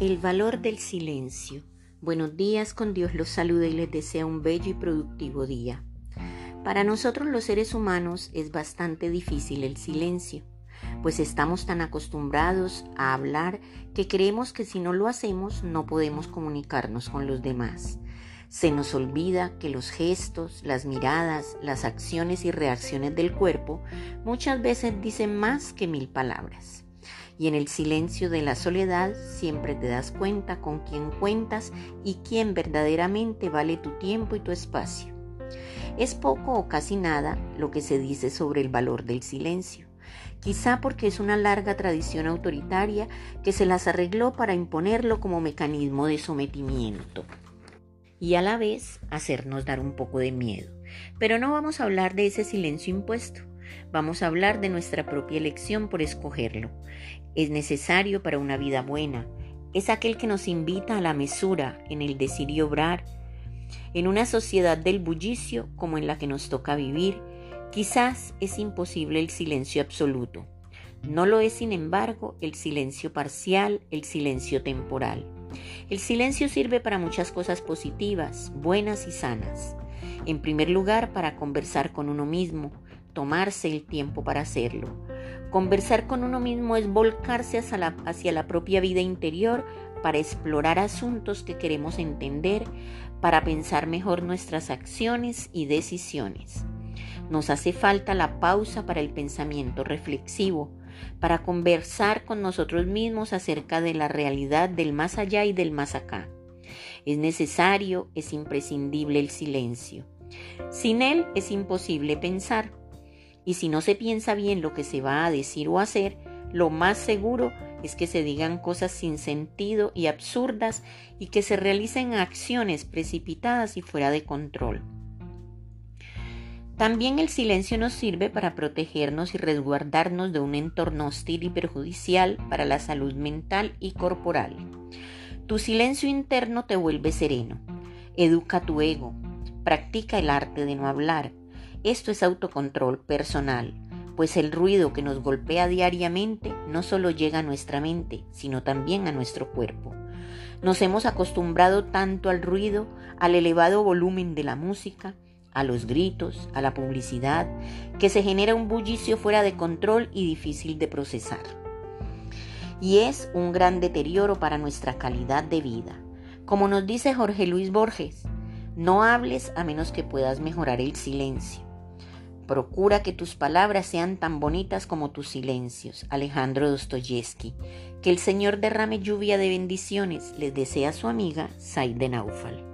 El valor del silencio. Buenos días, con Dios los saluda y les desea un bello y productivo día. Para nosotros los seres humanos es bastante difícil el silencio, pues estamos tan acostumbrados a hablar que creemos que si no lo hacemos no podemos comunicarnos con los demás. Se nos olvida que los gestos, las miradas, las acciones y reacciones del cuerpo muchas veces dicen más que mil palabras y en el silencio de la soledad siempre te das cuenta con quién cuentas y quién verdaderamente vale tu tiempo y tu espacio. Es poco o casi nada lo que se dice sobre el valor del silencio, quizá porque es una larga tradición autoritaria que se las arregló para imponerlo como mecanismo de sometimiento y a la vez hacernos dar un poco de miedo. Pero no vamos a hablar de ese silencio impuesto, vamos a hablar de nuestra propia elección por escogerlo es necesario para una vida buena. Es aquel que nos invita a la mesura en el decir y obrar. En una sociedad del bullicio como en la que nos toca vivir, quizás es imposible el silencio absoluto. No lo es, sin embargo, el silencio parcial, el silencio temporal. El silencio sirve para muchas cosas positivas, buenas y sanas. En primer lugar, para conversar con uno mismo, tomarse el tiempo para hacerlo. Conversar con uno mismo es volcarse hacia la, propia vida interior para explorar asuntos que queremos entender, para pensar mejor nuestras acciones y decisiones. Nos hace falta la pausa para el pensamiento reflexivo, para conversar con nosotros mismos acerca de la realidad del más allá y del más acá. Es necesario, es imprescindible el silencio. Sin él es imposible pensar. Y si no se piensa bien lo que se va a decir o hacer, lo más seguro es que se digan cosas sin sentido y absurdas y que se realicen acciones precipitadas y fuera de control. También el silencio nos sirve para protegernos y resguardarnos de un entorno hostil y perjudicial para la salud mental y corporal. Tu silencio interno te vuelve sereno, educa tu ego, practica el arte de no hablar, esto es autocontrol personal, pues el ruido que nos golpea diariamente no solo llega a nuestra mente, sino también a nuestro cuerpo. Nos hemos acostumbrado tanto al ruido, al elevado volumen de la música, a los gritos, a la publicidad, que se genera un bullicio fuera de control y difícil de procesar. Y es un gran deterioro para nuestra calidad de vida. Como nos dice Jorge Luis Borges, no hables a menos que puedas mejorar el silencio. Procura que tus palabras sean tan bonitas como tus silencios. Alejandro Dostoyevsky. Que el Señor derrame lluvia de bendiciones, les desea su amiga Said de Naufal.